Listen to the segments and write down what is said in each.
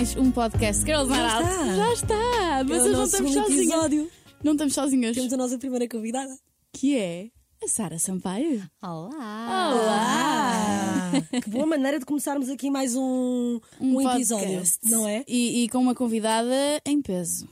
mais um podcast Girls Night Out. está. Já está. É Vocês o não estamos sozinhas. episódio. Não estamos sozinhas. Temos a nossa primeira convidada. Que é a Sara Sampaio. Olá! Olá! Que boa maneira de começarmos aqui mais um, um, episódio, podcast. não é? E, e com uma convidada em peso.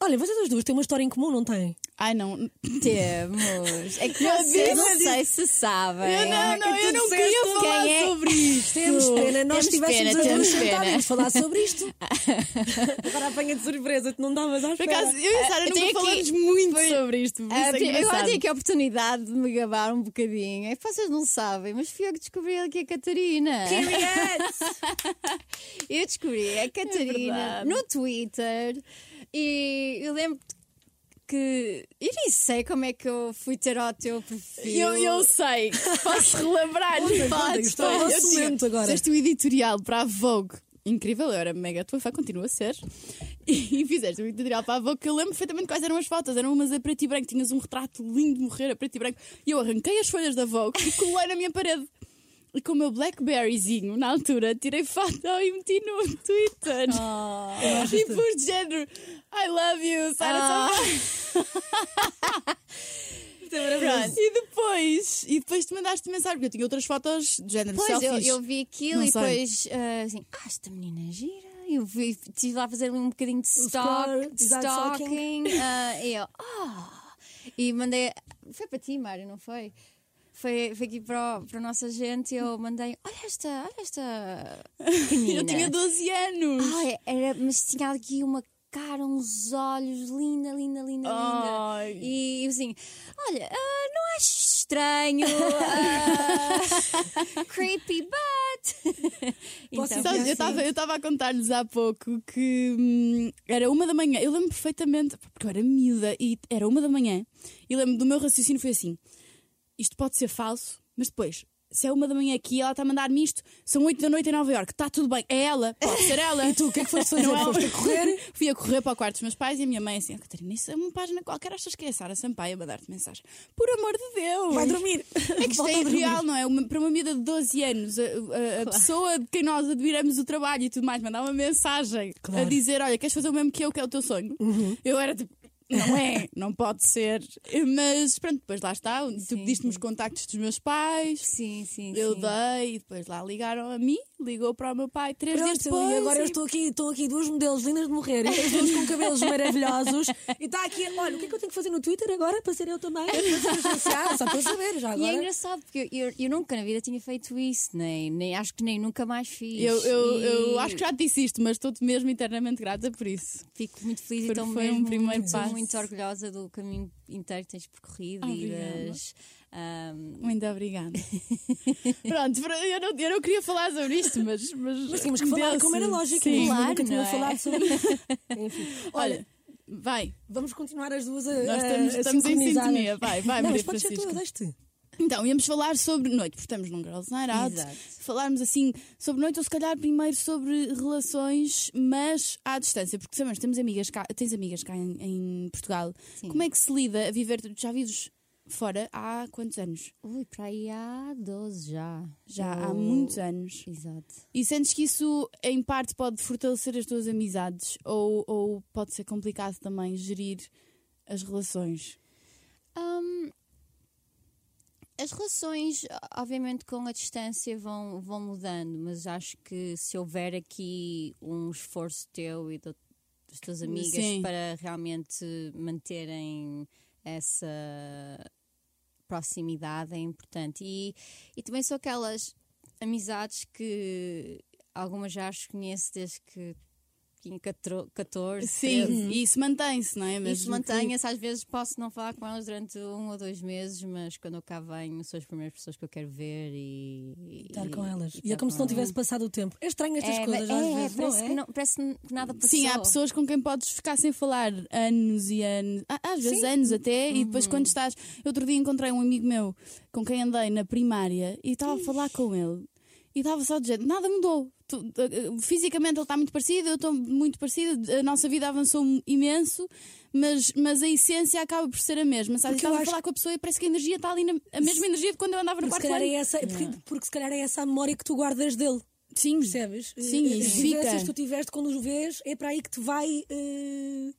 Olha, vocês as duas têm uma história em comum, não têm? Ai não. Temos. É que Eu vocês não sei se sabem. Eu não, não, eu não queria quem falar é? sobre isto. Temos pena, nós Temos tivéssemos pena, temos pena. falar sobre isto. Agora apanha de surpresa, tu não estavas à Por espera. acaso, eu e a Sara Eu nunca aqui- falamos muito Foi- sobre isto. Ah, é tem- agora engraçado. tenho aqui a oportunidade de me gabar um bocadinho. É que vocês não sabem, mas fui eu que descobri aqui a Catarina. Eu descobri a Catarina verdade. no Twitter e eu lembro que. Eu nem sei como é que eu fui ter ao teu perfil. Eu, eu sei, posso relembrar. Podes, podes. Eu agora. Fizeste o editorial para a Vogue. Incrível, eu era mega tua fã, continua a ser. E fizeste o editorial para a Vogue que eu lembro perfeitamente quais eram as fotos. Eram umas a preto e branco, tinhas um retrato lindo de morrer a preto e branco. E eu arranquei as folhas da Vogue e colei na minha parede. E com o meu Blackberryzinho, na altura, tirei foto e meti no Twitter. Oh. E de género I love you, Sara Ah. Sampaio. Pronto. E depois, e depois te mandaste mensagem, porque eu tinha outras fotos de género Pois, eu, selfies. eu vi aquilo Não e sei. depois, ah, assim, ah, esta menina é gira. Eu vi, estive lá a fazer um bocadinho de stock, de stalking. ah, e eu, ah. E mandei. Foi para ti, Mário, não foi? Foi, foi aqui para o, para o nosso agente e eu mandei: olha esta, olha esta. Pequenina. Eu tinha 12 anos. Ai, era, mas tinha aqui uma cara, uns olhos, linda, linda, linda, Ai. linda. E eu assim, olha, ah, não acho estranho, ah, creepy, but. Posso Então, Sabes, eu estava eu estava a contar-lhes há pouco que hum, era uma da manhã. Eu lembro perfeitamente, porque eu era miúda e era uma da manhã. E lembro do meu raciocínio foi assim: isto pode ser falso, mas depois. Se é uma da manhã aqui, ela está a mandar-me isto, são oito da noite em Nova Iorque, está tudo bem, é ela, pode ser ela. E tu, o que é que foste fazer? Não é- Foste a correr? Fui a correr para o quarto dos meus pais e a minha mãe assim, "Oh, Catarina, isso é uma página qualquer, achas que é a Sara Sampaio a mandar-te mensagem? Por amor de Deus! Vai dormir. É que isto é irreal, não é? Uma- para uma miúda de 12 anos, a, a- a pessoa de quem nós admiramos o trabalho e tudo mais, mandar uma mensagem Claro. a dizer: Olha, queres fazer o mesmo que eu, que é o teu sonho? Eu era tipo. Não é, não pode ser. Mas pronto, depois lá está. tu pediste-me os contactos dos meus pais, Sim, sim. eu sim. dei, e depois lá ligaram a mim, ligou para o meu pai três dias Pronto, depois. e agora eu e- estou aqui, estou aqui duas modelos lindas de morrer, e as duas com cabelos maravilhosos. E está aqui, olha, o que é que eu tenho que fazer no Twitter agora para ser eu também? Só para saber, já E é agora. engraçado porque eu, eu, eu nunca na vida tinha feito isso, nem, nem acho que nem nunca mais fiz. Eu, eu, E eu acho que já te disse isto, mas estou-te mesmo eternamente grata por isso. Fico muito feliz Porque e estou foi um primeiro muito, passo. muito orgulhosa do caminho inteiro que tens percorrido e Obrigada. Ahm, Muito obrigada. Pronto, eu não, eu não queria falar sobre isto, mas. Mas, Mas tínhamos que falar como era lógico, Sim. Claro, nunca tinha é? falado sobre Enfim, Olha, olha, vai. vamos continuar as duas a, Nós estamos, a estamos em sintonia. Vai, vai, Não, Maria mas pode ser tu. Então, íamos falar sobre noite, porque estamos num Girls Night Out. Exato. Falarmos assim sobre noite, ou se calhar primeiro sobre relações, mas à distância, porque sabemos, temos amigas cá, tens amigas cá em, em Portugal. Sim. Como é que se lida a viver? Já vives fora há quantos anos? Ui, para aí há 12 já. Já há Eu- muitos anos. Exato. E sentes que isso, em parte, pode fortalecer as tuas amizades ou, ou pode ser complicado também gerir as relações? Hum, as relações, obviamente, com a distância vão, vão mudando, mas acho que se houver aqui um esforço teu e do- das tuas amigas Sim. para realmente manterem essa proximidade é importante. E, e também são aquelas amizades que algumas já as conheço desde que 14, Sim, 13. e isso mantém-se, não é? Isso Mesmo que- mantenha-se, às vezes posso não falar com elas durante um ou dois meses, mas quando eu cá venho são as primeiras pessoas que eu quero ver e. e- Estar com elas. E, estar é como com se não elas. tivesse passado o tempo. É estranho estas É, coisas, é, às é, vezes, parece, não é? que não- parece que nada passou. Sim, há pessoas com quem podes ficar sem falar anos e anos, às vezes Sim. anos até, e depois Uhum. quando estás. Outro dia encontrei um amigo meu com quem andei na primária e estava a falar com ele e estava só de jeito, nada mudou. Tu- eh, fisicamente ele está muito parecido, eu estou muito parecida, a nossa vida avançou imenso, mas, mas a essência acaba por ser a mesma. Sabe? Porque eu Estás a falar com a pessoa e parece que a energia está ali, na, a mesma energia de quando eu andava no quarto é essa, porque, porque se calhar é essa a memória que tu guardas dele. Sim. Percebes? Sim, Eh, isso As vivências fica. que tu tiveste quando os vês, é para aí que te vai eh,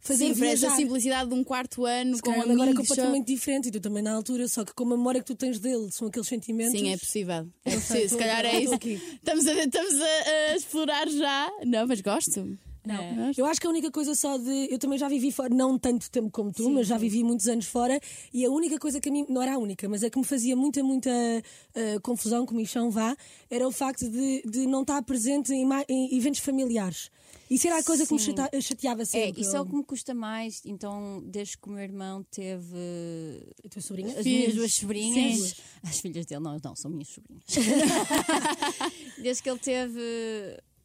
fazer Sim, essa viajar. simplicidade de um quarto ano Se com amigos. agora é completamente diferente e tu também na altura, só que com a memória que tu tens dele são aqueles sentimentos. Sim, é possível. É possível. Se calhar é isso. Estamos, a, estamos a, a explorar já. Não, mas gosto. Não. Gosto. Eu acho que a única coisa só de. Eu também já vivi fora, não tanto tempo como tu, mas já vivi muitos anos fora, e a única coisa que a mim. Não era a única, mas a que me fazia muita, muita eh, confusão, comichão vá, era o facto de, de não estar presente em, em eventos familiares. Isso era a coisa que me Sim. chateava É, sempre. isso é o que me custa mais. Então, desde que o meu irmão teve A tua sobrinha? as minhas duas sobrinhas, Sim. as filhas dele, não, não, são minhas sobrinhas. desde que ele teve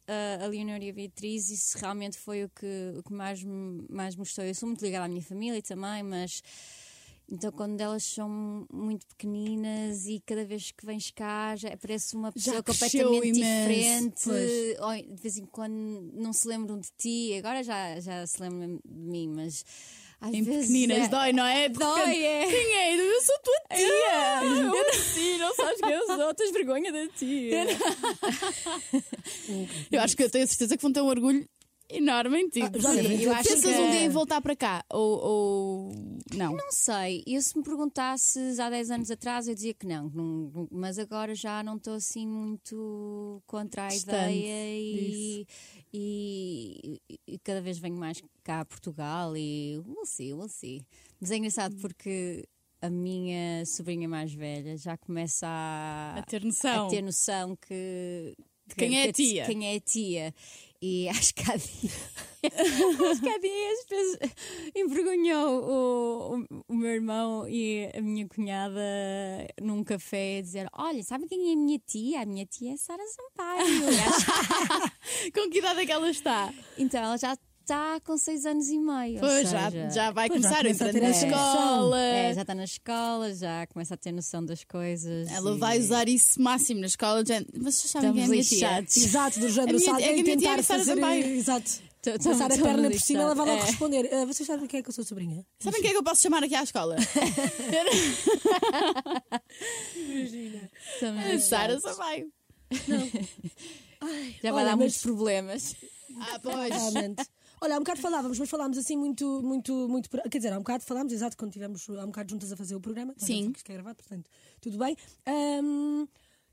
a, a Leonor e a Beatriz, isso realmente foi o que, o que mais, me, mais me gostou. Eu sou muito ligada à minha família também, mas. Então, quando elas são muito pequeninas e cada vez que vens cá já parece uma pessoa completamente diferente, pois. ou de vez em quando não se lembram de ti, agora já, já se lembram de mim, mas às Em pequeninas, é- dói, não é? Dói, é. Quem é? Eu sou tua tia. Eu assim, não sabes quem eu sou, tens vergonha de ti. Eu acho que eu tenho certeza que vão ter um orgulho enorme. Ah, já Sim, devem ter. eu acho Pensas que- um dia em voltar para cá? Ou, ou... não? Não sei, eu se me perguntasses há 10 anos atrás eu dizia que não, não- não- mas agora já não estou assim muito contra a Distante ideia e, e, e cada vez venho mais cá a Portugal e we'll see, we'll see. Mas é engraçado porque a minha sobrinha mais velha já começa a, A ter noção. a ter noção que, que- Quem é a que tia? Quem é a tia. E há dias fez- envergonhou o, o, o meu irmão e a minha cunhada num café a dizer: Olha, sabe quem é a minha tia? A minha tia é Sara Sampaio. Com que idade é que ela está? então ela já está com seis anos e meio. Pois, já, seja, já vai Pois, já começar a entrar na escola. É, já está na escola, já começa a ter noção das coisas. Ela e- vai usar isso máximo na escola. Já... Mas vocês sabem quem é a minha Estamos tia? lixados. Exato, do género, minha- é que a minha tia tentar é fazer. Sampaio. Exato. Tô- tô- Passar a perna por cima, ela vai logo É. responder. "Ah, vocês sabem quem é que eu sou sobrinha? Sabem quem é que eu posso chamar aqui à escola? Estamos A Sara. Sampaio. Já vai Olha, dar mas- muitos problemas. Ah, pois. Realmente. Olha, há um bocado falávamos, mas falámos assim muito, muito, muito. Quer dizer, há um bocado falámos, exato, quando estivemos há um bocado juntas a fazer o programa. Sim. que Isto é gravado, portanto, tudo bem. Ahm,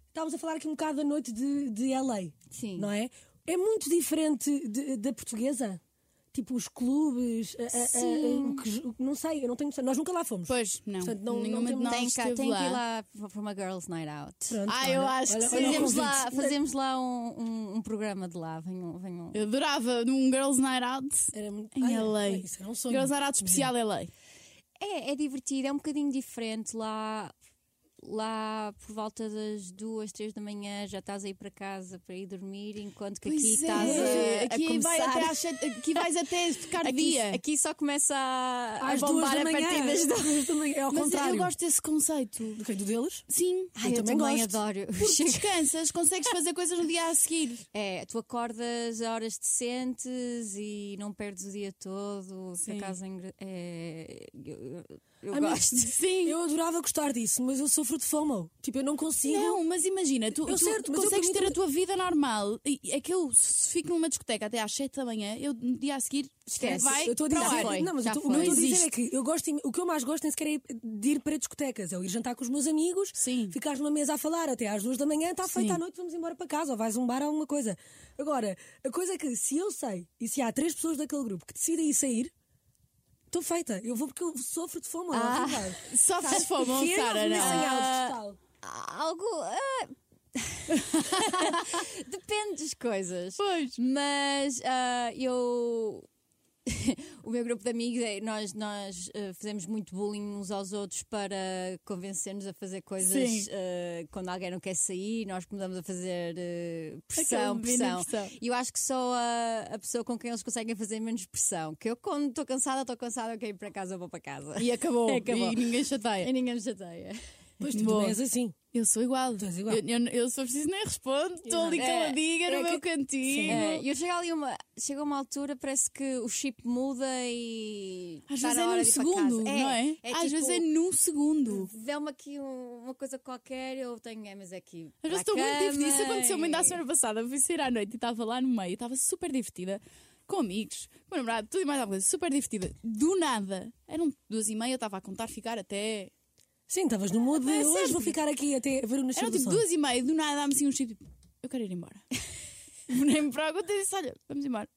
estávamos a falar aqui um bocado da noite de, de LA. Sim. Não é? É muito diferente de- da portuguesa. Tipo, os clubes, a- a- a- o que- o que- não sei, eu não tenho noção. Nós nunca lá fomos. Pois, não. Portanto, não- Nenhuma não de temos- nós Tem, cá, esteve tem que lá. ir lá for uma girls' night out. Pronto, Ah, eu olha, acho que olha, sim. olha o Fazemos convite. lá, fazemos lá um, um, um programa de lá. Venham, venham. Eu adorava um Girls Night Out Era muito- em Ai, LA. ai, Isso era um sonho. Girls Night Out especial LA. É, é divertido, é um bocadinho diferente. Lá, lá por volta das duas, três da manhã já estás a ir para casa para ir dormir, enquanto que aqui Pois estás é. a, a aqui, vai começar. até às aqui vais até ficar de Aqui, dia. aqui só começa a, a Às duas bombar da a manhã. partir das duas. Da manhã, É ao Mas contrário. eu gosto desse conceito. Do que? Do deles? Sim. Ai, eu, também também, gosto. adoro. Porque descansas, consegues fazer coisas no dia a seguir. É, tu acordas a horas decentes e não perdes o dia todo. Sim. Por acaso é é, eu, eu- eu gosto. Sim. Eu adorava gostar disso, mas eu sofro de FOMO. Tipo, eu não consigo. Não, mas imagina, tu, Eu tu certo, mas eu consegues para ter a tua vida normal. E É que eu, se fico numa discoteca até às 7 da manhã, eu no dia a seguir Esquece. vai eu estou a dizer, foi, não, mas já eu tô- o que eu estou a dizer é que eu gosto, o que eu mais gosto nem sequer é de ir para discotecas, é eu ir jantar com os meus amigos, Sim. ficares numa mesa a falar até às duas da manhã, está feita à noite, vamos embora para casa, ou vais um bar ou alguma coisa. Agora, a coisa é que se eu sei e se há três pessoas daquele grupo que decidem ir sair, estou feita. Eu vou porque eu sofro de fome. Ah. Ah, Sofres de fome, que é Sara, missing não. total. Algo. ah, Depende das coisas. Pois. Mas ah, eu. o meu grupo de amigos, é- nós, nós ah, fazemos muito bullying uns aos outros para convencer-nos a fazer coisas ah, quando alguém não quer sair, nós começamos a fazer Aquela pressão, pressão. pressão. E eu acho que sou a, a pessoa com quem eles conseguem fazer menos pressão. Que eu, quando estou cansada, estou cansada, eu quero ir para casa, eu vou para casa. E acabou. Acabou. E ninguém chateia. E ninguém me chateia. Pois tu Boa. és assim. Eu sou igual. Tu és igual. Eu, eu, eu sou preciso nem respondo, estou ali É, caladinha é no meu que- cantinho. É, eu chego ali uma, chega uma altura, parece que o chip muda e. Às está vezes é num segundo, não é? Às tipo, vezes é num segundo. Vê-me aqui um- uma coisa qualquer, eu tenho é, mas aqui. Às vezes a estou muito divertida. Isso cama aconteceu muito e- a semana passada. Eu fui sair à noite e estava lá no meio, estava super divertida, com amigos, com namorado, tudo e mais alguma coisa, super divertida. Do nada, eram duas e meia, eu estava a contar ficar até. Sim, estavas no mood de É hoje sempre. vou ficar aqui até ver o nascer Eram do tipo sol. duas e meia, do nada dá-me assim um chip, tipo, eu quero ir embora. Nem me pergunta e disse: olha, vamos embora.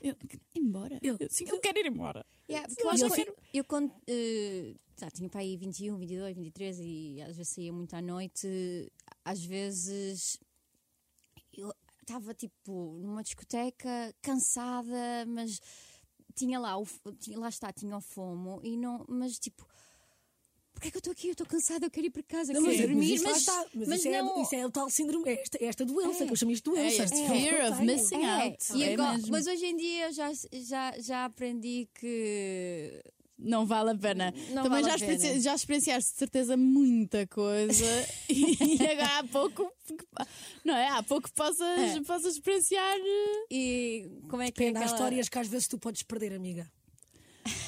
Eu, embora? Eu- Eu, sim, eu quero ir embora. Yeah, porque Eu eu acho acho que que eu quando eh, tá, tinha para aí 21, 22, 23 e às vezes saía muito à noite, às vezes eu estava tipo numa discoteca cansada, mas tinha lá, o, tinha, lá está, tinha o fomo e não, mas tipo. Porquê é que eu estou aqui? Eu estou cansada, eu quero ir para casa, Não, quero mas, dormir, mas, está. Mas, mas isso, não. é, isso é o tal síndrome, é esta, esta doença, É. que eu chamo isto de É doença. este É. fear of Eu tenho. missing É, out. e é agora- mas hoje em dia eu já, já, já aprendi que Não vale a pena. Não Também vale já, a pena. experienci- já experienciaste de certeza muita coisa e agora há pouco, não é? Há pouco possas, É. possas experienciar. eh, E como é que é Depende, há aquela... histórias que às vezes tu podes perder, amiga.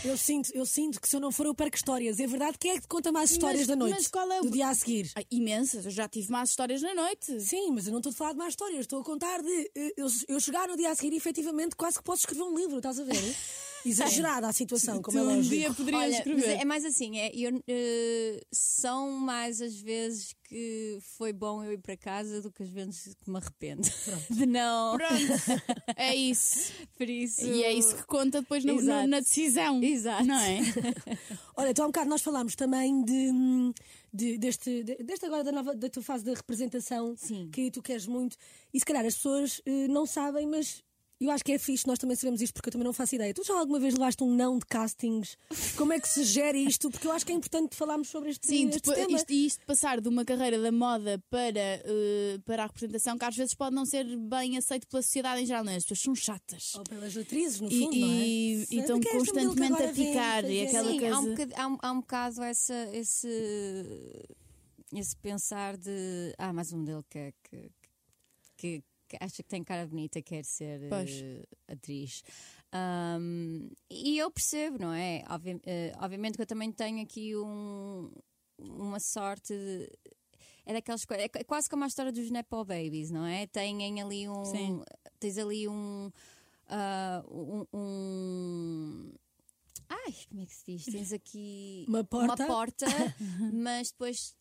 Eu sinto, eu sinto que se eu não for eu perco histórias. É verdade, quem é que te conta mais histórias Mas- da noite? mas qual é o- Do dia a seguir. ah, imensas, eu já tive más histórias na noite. Sim, mas eu não estou a falar de mais histórias. Estou a contar de eh, eu, eu chegar no dia a seguir e efetivamente quase que posso escrever um livro, estás a ver? Exagerada a situação, como tu é um lógico. dia poderias Olha, mas escrever. é mais assim, é, eu, eh, são mais as vezes que foi bom eu ir para casa do que as vezes que me arrependo de não. Pronto, é isso. Por isso. E é isso que conta depois no- no- na decisão. Exato. Não é? Olha, então há um bocado nós falámos também de, de- deste, de- deste agora da, nova, da tua fase de representação Sim. que tu queres muito. E se calhar as pessoas eh, não sabem, mas eu acho que é fixe, nós também sabemos isto porque eu também não faço ideia. Tu já alguma vez levaste um não de castings? Como é que se gera isto? Porque eu acho que é importante falarmos sobre este, Sim, este depois, tema. isto, e isto passar de uma carreira da moda para, eh, para a representação, que às vezes pode não ser bem aceito pela sociedade em geral, não é? As pessoas são chatas. Ou pelas atrizes, no E- fundo, não é? e- e estão é constantemente a vem picar, e fazer? aquela Sim, há um, coisa- bocado, há, um, há um bocado essa, esse, esse pensar de. Ah, mais um modelo que, que, que, que acha que tem cara bonita, quer ser eh, atriz. Ahm, e eu percebo, não é? Obvi- eh, obviamente que eu também tenho aqui um, uma sorte. de- é daquelas coisas. É quase como a história dos Nepo Babies, não é? Têm ali um. Sim. Tens ali um. ah, um, um- Ai, como é que se diz? Tens aqui Uma porta. porta, mas depois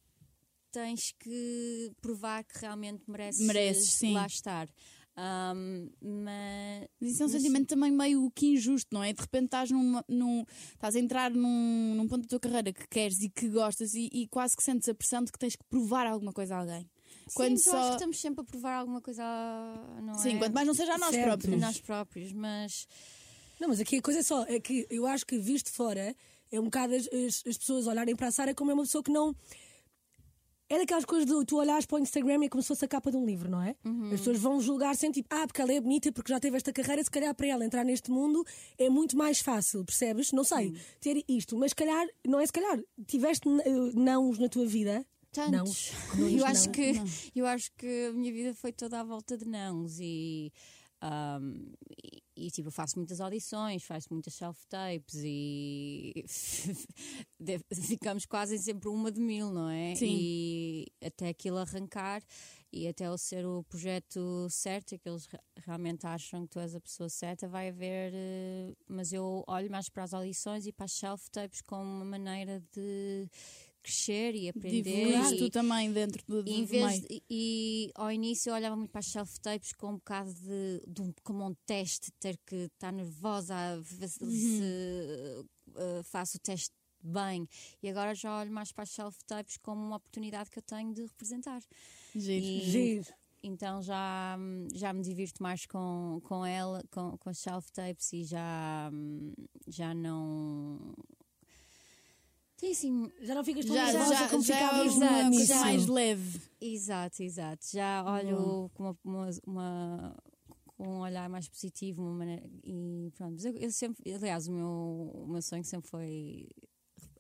tens que provar que realmente mereces, Mereces, sim. lá estar. Ahm, mas Mas isso é um Mas- sentimento também meio que injusto, não é? De repente estás, numa, num, estás a entrar num, num ponto da tua carreira que queres e que gostas e, e quase que sentes a pressão de que tens que provar alguma coisa a alguém. Quando sim, eu acho só. que estamos sempre a provar alguma coisa, a- não Sim, é? quanto mais não seja a nós Certo. a próprios. nós próprios, mas Não, mas aqui a coisa é só, é que eu acho que visto fora, é um bocado as, as- as pessoas olharem para a Sara como é uma pessoa que não. É daquelas coisas de tu olhares para o Instagram e é como se fosse a capa de um livro, não é? As pessoas vão julgar sempre tipo, ah, porque ela é bonita, porque já teve esta carreira, se calhar para ela entrar neste mundo é muito mais fácil, percebes? Não sei, ter isto, mas se calhar, não é se calhar, tiveste eh, nãos na tua vida. tantos. Não, eu não, acho não. que eu acho que a minha vida foi toda à volta de nãos e ahm, e, e, tipo eu faço muitas audições, faço muitas self tapes e ficamos quase em sempre uma de mil, não é? Sim. E até aquilo arrancar e até ele ser o projeto certo que eles re- realmente acham que tu és a pessoa certa, vai haver. eh, mas eu olho mais para as audições e para as self tapes como uma maneira de crescer e aprender. Divulgaste e- tu também dentro do, do e, em vez meio. de- e ao início eu olhava muito para as self-tapes com um bocado de, de um, como um teste, ter que estar nervosa a ver se, se, uh, faço o teste bem. E agora já olho mais para as self-tapes como uma oportunidade que eu tenho de representar. Giro. E- Giro. Então já, já me divirto mais com, com ela, com, com as self-tapes e já, já não. Tem assim. Já não ficas tão Já, nervosa já, como já ficavas uma coisa início. mais leve. Exato, exato. Já olho com uma, uma- com um olhar mais positivo, uma maneira, e pronto. Eu, eu sempre, aliás, o meu, o meu sonho sempre foi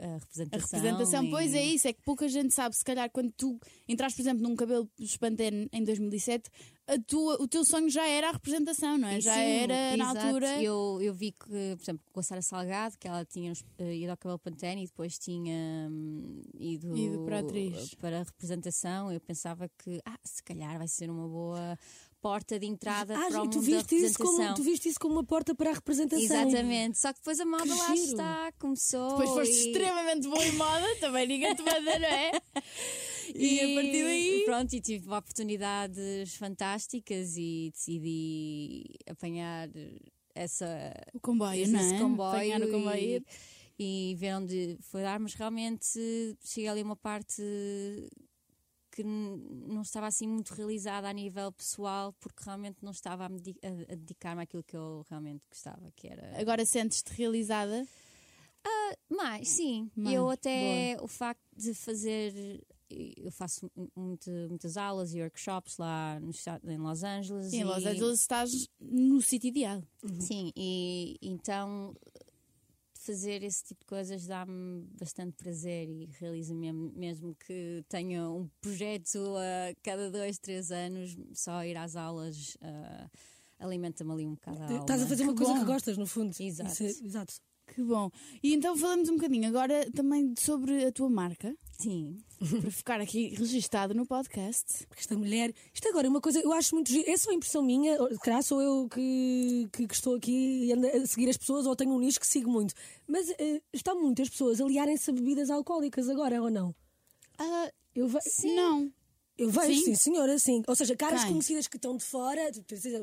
a A representação. representação, e- pois é isso, é que pouca gente sabe. Se calhar, quando tu entraste, por exemplo, num cabelo espantene em 2007, a tua, o teu sonho já era a representação, não é? E já sim, era na exato. altura. Eu, eu vi que, por exemplo, com a Sara Salgado, que ela tinha eh, ido ao cabelo Pantene e depois tinha hum, ido, Ido para a atriz. para a representação. Eu pensava que, ah, se calhar vai ser uma boa porta de entrada Ah, para o e tu mundo da viste, isso como, representação. tu viste isso como uma porta para a representação. Exatamente, só que depois a moda Que lá giro. está, começou. Depois foste e... extremamente boa em moda, também ninguém te manda, não é? E, a partir daí. Pronto, e tive oportunidades fantásticas e decidi apanhar essa. O comboio, esse não é? comboio Apanhar o comboio. e, e ver onde foi dar, mas realmente cheguei ali a uma parte que não estava assim muito realizada a nível pessoal, porque realmente não estava a, a- dedicar-me àquilo que eu realmente gostava, que era. Agora sentes-te realizada? Mais, sim. Mais, eu até o facto de fazer. Eu faço mu- muito, muitas aulas e workshops lá no em Los Angeles. E em Los Angeles estás no sítio ideal. Sim, e então fazer esse tipo de coisas dá-me bastante prazer e realiza-me mesmo- que tenha um projeto a cada dois, três anos, só ir às aulas ah, alimenta-me ali um bocado a. Estás a fazer uma Que coisa bom. que gostas, no fundo. Exato. É- exato. Que bom. E então falamos um bocadinho agora também sobre a tua marca, Sim. para ficar aqui registado no podcast. Porque esta mulher. Isto agora é uma coisa, eu acho muito giro. É só impressão minha, ou, se calhar sou eu que, que, que estou aqui e ando a seguir as pessoas, ou tenho um nicho que sigo muito. Mas eh, estão muitas pessoas a aliarem-se a bebidas alcoólicas agora, ou não? Ah, Eu, ve Não. Eu vejo, Sim? sim, senhora, sim. Ou seja, caras Quem? conhecidas que estão de fora,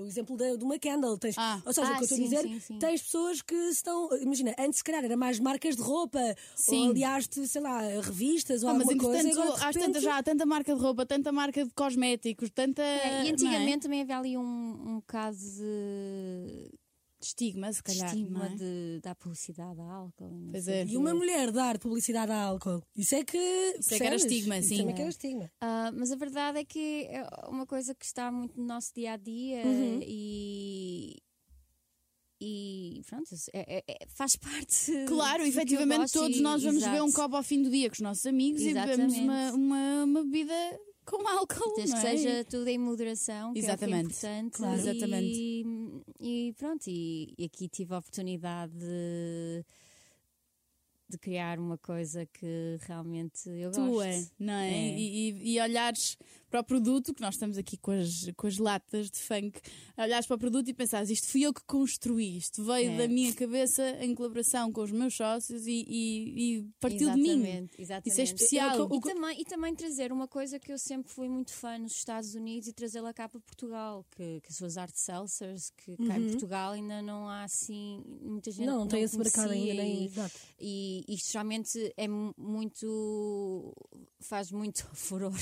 o exemplo de uma Candle. Tens, Ah. ou seja, Ah, o que eu estou a dizer, sim, sim. tens pessoas que estão. Imagina, antes se calhar era mais marcas de roupa, Sim. ou aliaste, sei lá, revistas ou Ah, mas alguma coisa. entretanto, e agora, de às repente- tantas já há tanta marca de roupa, tanta marca de cosméticos, tanta. É, e não antigamente também havia ali um, um bocado de é? Estigma, se calhar. estigma é? de, da publicidade da álcool. e Pois é. E uma mulher dar publicidade a álcool, isso é que. Isso é que era estigma, Isso sim. também que era estigma. Ah, mas a verdade é que é uma coisa que está muito no nosso dia a dia Uhum. e. E pronto, isso é- é- é- faz parte. Claro, do que eu efetivamente gosto todos e- nós vamos exato. beber um copo ao fim do dia com os nossos amigos e bebemos uma, Exatamente. uma, uma bebida com álcool. Desde não que é? seja tudo em moderação, que Exatamente. é o que é importante. Claro. E, Exatamente. E pronto, e, e aqui tive a oportunidade de, de criar uma coisa que realmente eu gosto. Tu é, não é? É. E, e- e olhares para o produto, que nós estamos aqui com as, com as latas de funk, olhares para o produto e pensares, isto fui eu que construí, isto veio É. da minha cabeça em colaboração com os meus sócios e, e- e partiu de mim. Exatamente, exatamente. Isso é especial. Eu- E também, e também trazer uma coisa que eu sempre fui muito fã nos Estados Unidos e trazê-la cá para Portugal, que, que as art seltzers, que cá em Portugal ainda não há assim, muita gente Não, não tem esse mercado ainda, nem. Exato. E isto realmente é mu- muito. faz muito furor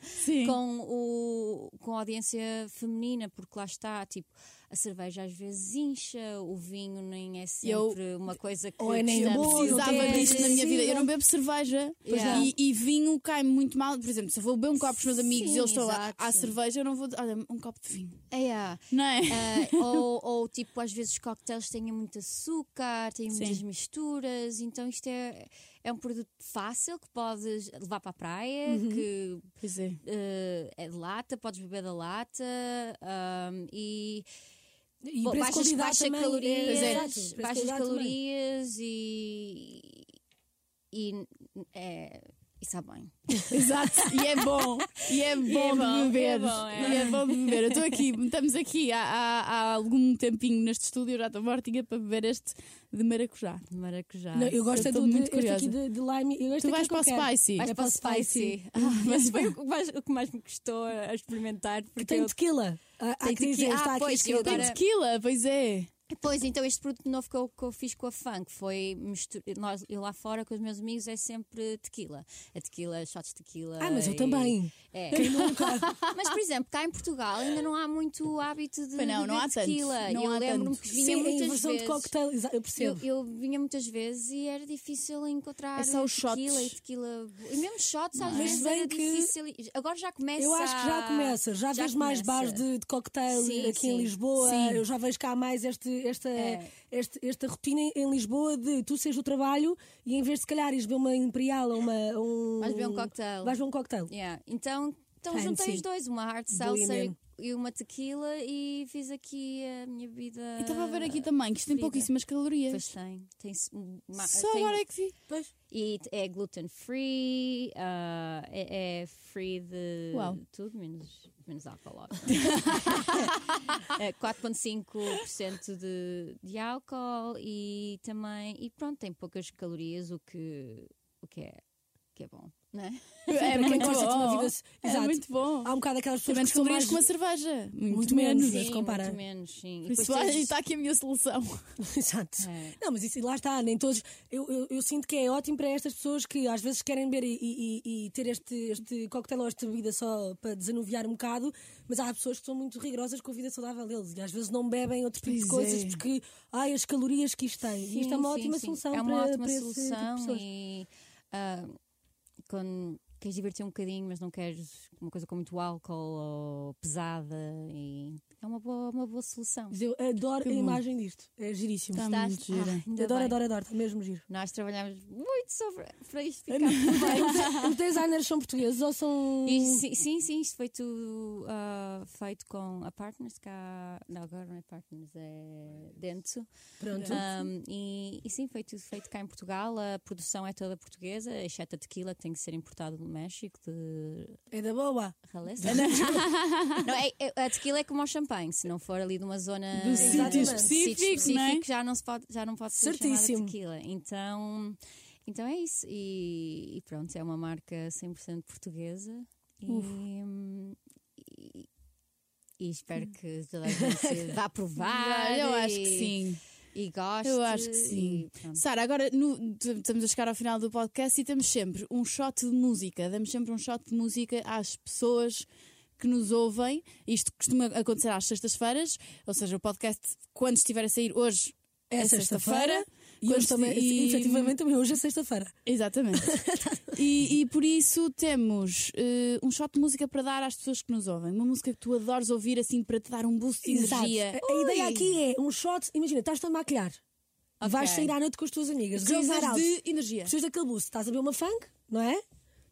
Sim. com, o, com a audiência feminina, porque lá está, tipo, a cerveja às vezes incha, o vinho nem é sempre uma coisa que Ou é nem Precisava disto na minha vida. Eu não bebo cerveja não. e, e vinho cai-me muito mal. Por exemplo, se eu vou beber um copo com os meus amigos Sim, e eles estão lá à cerveja, eu não vou. Olha, um copo de vinho. É, é. Não é? Ah, ou, ou, tipo, às vezes os coquetéis têm muito açúcar, têm Sim. muitas misturas, então isto é, é um produto fácil que podes levar para a praia, que Pois é. eh, é de lata, podes beber da lata ahm, e E Bom, baixas, baixas também, calorias, é. preço de baixas também. calorias e, e é, e sabe bem. Exato, e é bom, e é bom, bom, de beber. é bom, é. E é bom de beber. Eu estou aqui, estamos aqui há, há- há algum tempinho neste estúdio, já estou mortinha para beber este de maracujá. De maracujá. Não, eu gosto Eu é do, de, muito este aqui de, de lime. Eu este Tu aqui vais é que para o spicy. Vais É para o spicy. Ah, mas foi o que, mais, me custou a experimentar. Que Porque tem eu- tequila. Há Tem tequila. está Ah, aqui pois, escrito. eu Tem agora- tequila, pois é. Pois, então este produto novo que eu, que eu fiz com a Funk foi nós, eu lá fora com os meus amigos é sempre tequila. A tequila, shots de tequila. Ah, mas eu e- também. É. Quem nunca? Mas, por exemplo, cá em Portugal ainda não há muito hábito de Pois não, não há tanto. tequila. Não eu lembro-me tanto. que vinha Sim, em muitas versão vezes. de cocktail, eu Eu, percebo. eu vinha muitas vezes e era difícil encontrar É só os tequila shots. e tequila. E mesmo shots às é? vezes Mas era que- difícil. Agora já começa. Eu acho que já começa, já, já vejo mais começa. bares de, de cocktail Sim, aqui em sim. Lisboa, Sim. eu já vejo cá mais este, esta, É. este- esta rotina em- Lisboa de tu seres o trabalho e em vez de se calhar ires beber uma imperial ou uma. Um, Vais beber um cocktail. Vais beber um cocktail. Yeah. Então, então Fancy. juntei os dois, uma hard Bohemian. E uma tequila e fiz aqui a minha vida. E estava a ver aqui também que isto tem pouquíssimas calorias. Pois tem. tem Só tem- agora é que vi. Pois. E é gluten free, ah, é, é free de Uau. tudo, menos, menos álcool. é 4,5% de, de álcool e também. E pronto, tem poucas calorias, o que, o que, é, que é bom, não é? É para muito de bom. vida- É Exato. muito bom. Há um bocado aquelas pessoas menos que são mais. que uma cerveja. Muito, Muito menos. Sim, se compara. muito menos, sim. E depois vai- tens- está aqui a minha solução. Exato. É. Não, mas isso lá está, nem todos. Eu, eu, eu sinto que é ótimo para estas pessoas que às vezes querem beber e, e- e ter este, este coquetel ou esta bebida só para desanuviar um bocado, mas há pessoas que são muito rigorosas com a vida saudável deles e às vezes não bebem outro tipo de Pois coisas é. porque, ai, as calorias que isto tem. e isto é uma Sim, ótima sim, sim. solução É para, uma ótima para esse tipo de solução pessoas. e ah, quando queres divertir um bocadinho, mas não queres uma coisa com muito álcool ou pesada e é uma boa, uma boa solução. Mas eu adoro Que a bom. imagem disto. É giríssimo. Tá Gostaste? muito gira. Ah, adoro, adoro, adoro. Está mesmo giro. Nós trabalhamos muito sobre para isto ficar Bem, os designers são portugueses ou são. E sim, sim, sim, isto foi tudo ah, feito com a Partners, cá, não, agora não é Partners, é Dentsu. Pronto. Um, e, e sim, foi tudo feito cá em Portugal. A produção é toda portuguesa, exceto a tequila que tem que ser importada do México, de É da boa. Raleza. não, é, é- a tequila é como o champanhe, se não for ali de uma zona Do sítio específico, não é? já não se pode, já não pode ser chamada tequila. Então, então é isso. E, e pronto, é uma marca 100% portuguesa. E, e, e espero que toda a gente vá provar. eu acho que sim. E goste. Eu acho que sim. Sara, agora no- t- estamos a chegar ao final do podcast e temos sempre um shot de música. Damos sempre um shot de música às pessoas que nos ouvem. Isto costuma acontecer às sextas-feiras, ou seja, o podcast, quando estiver a sair hoje, é, É sexta-feira. sexta-feira. E hoje também, e- efetivamente, também hoje é sexta-feira. Exatamente. e, e por isso temos eh, um shot de música para dar às pessoas que nos ouvem. Uma música que tu adores ouvir assim para te dar um boost de Exato. energia. A, a ideia aqui é um shot. Imagina, estás-te a maquilhar. Vais sair à noite com as tuas amigas. Precisas de energia. Precisas daquele boost. Estás a ver uma funk, não é?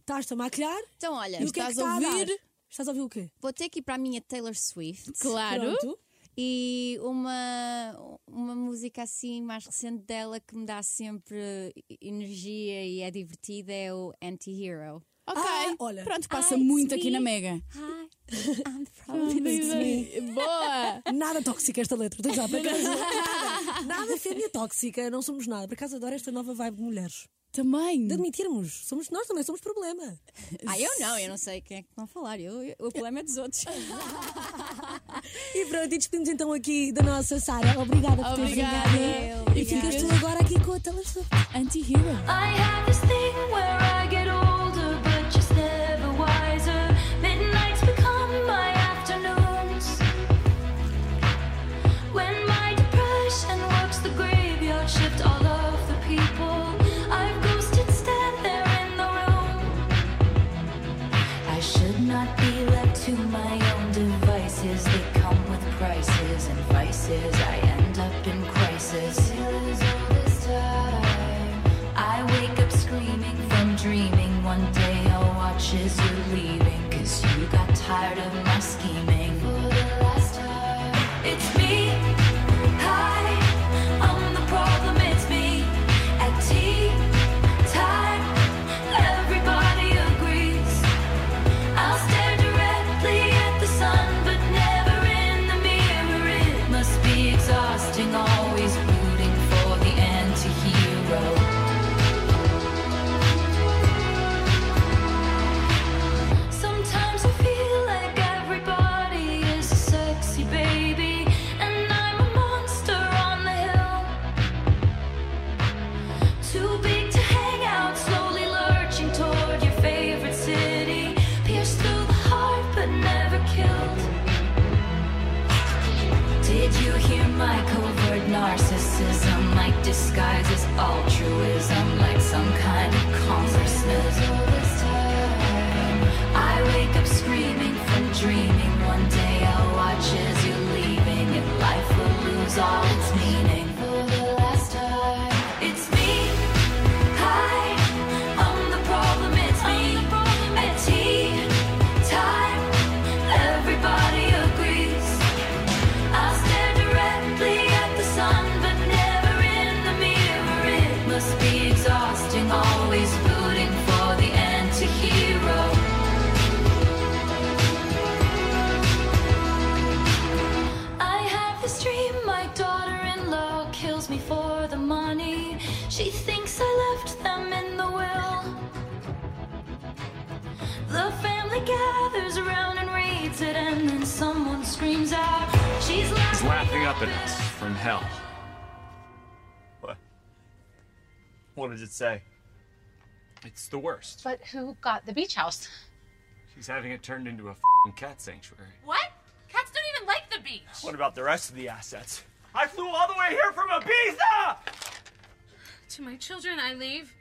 Estás-te a maquilhar. Então, olha, e o que é que estás a ouvir? dar? Estás a ouvir o quê? vou ter que ir para a minha Taylor Swift. Claro. Pronto. E uma, uma música assim mais recente dela que me dá sempre energia e é divertida é o Anti-Hero. Ok. Ah, olha. Pronto, passa muito aqui na Mega. Hi, I'm from Boa! Nada tóxica esta letra. Estou já, por acaso, nada, nada fêmea tóxica. Não somos nada. Por acaso adoro esta nova vibe de mulheres. Também. De admitirmos. Somos, nós também somos problema. Ah, eu não, eu não sei quem é que vão falar. Eu, eu- o problema é dos outros. E pronto, e despedimos então aqui da nossa Sara. Obrigada por teres Obrigada. vindo. E ficas tu agora aqui com a Taylor Swift. Anti-hero. I have this thing where I tired of laughing. laughing up at us from hell. What? What does it say? It's the worst. But who got the beach house? She's having it turned into a fing cat sanctuary. What? Cats don't even like the beach. What about the rest of the assets? I flew all the way here from Ibiza! To my children, I leave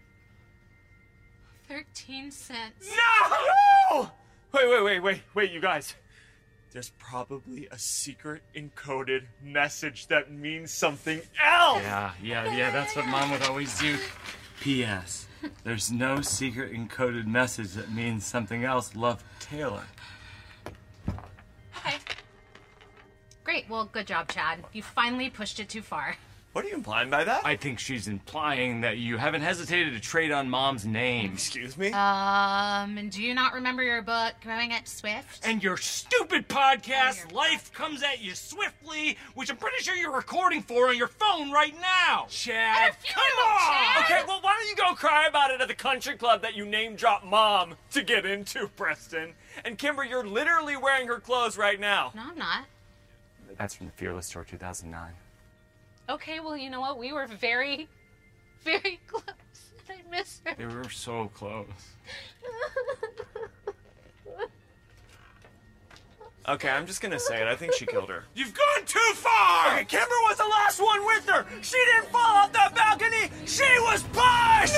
13 cents. No! Wait, wait, wait, wait, wait, you guys. There's probably a secret encoded message that means something else! Yeah, yeah, yeah, that's what mom would always do. P.S. There's no secret encoded message that means something else. Love Taylor. Okay. Great. Well, good job, Chad. You finally pushed it too far. What are you implying by that? I think she's implying that you haven't hesitated to trade on mom's name. Excuse me? Um, and do you not remember your book, Growing Up Swift? And your stupid podcast, Life Comes at You Swiftly, which I'm pretty sure you're recording for on your phone right now. Chad, refuse, come on! Chad. Okay, well, why don't you go cry about it at the country club that you name drop mom to get into, Preston? And Kimber, you're literally wearing her clothes right now. No, I'm not. That's from the Fearless Tour 2009. Okay, well, you know what? We were very, very close. I miss her. They were so close. Okay, I'm just gonna say it. I think she killed her. You've gone too far! Okay, Kimber was the last one with her! She didn't fall off that balcony! She was pushed!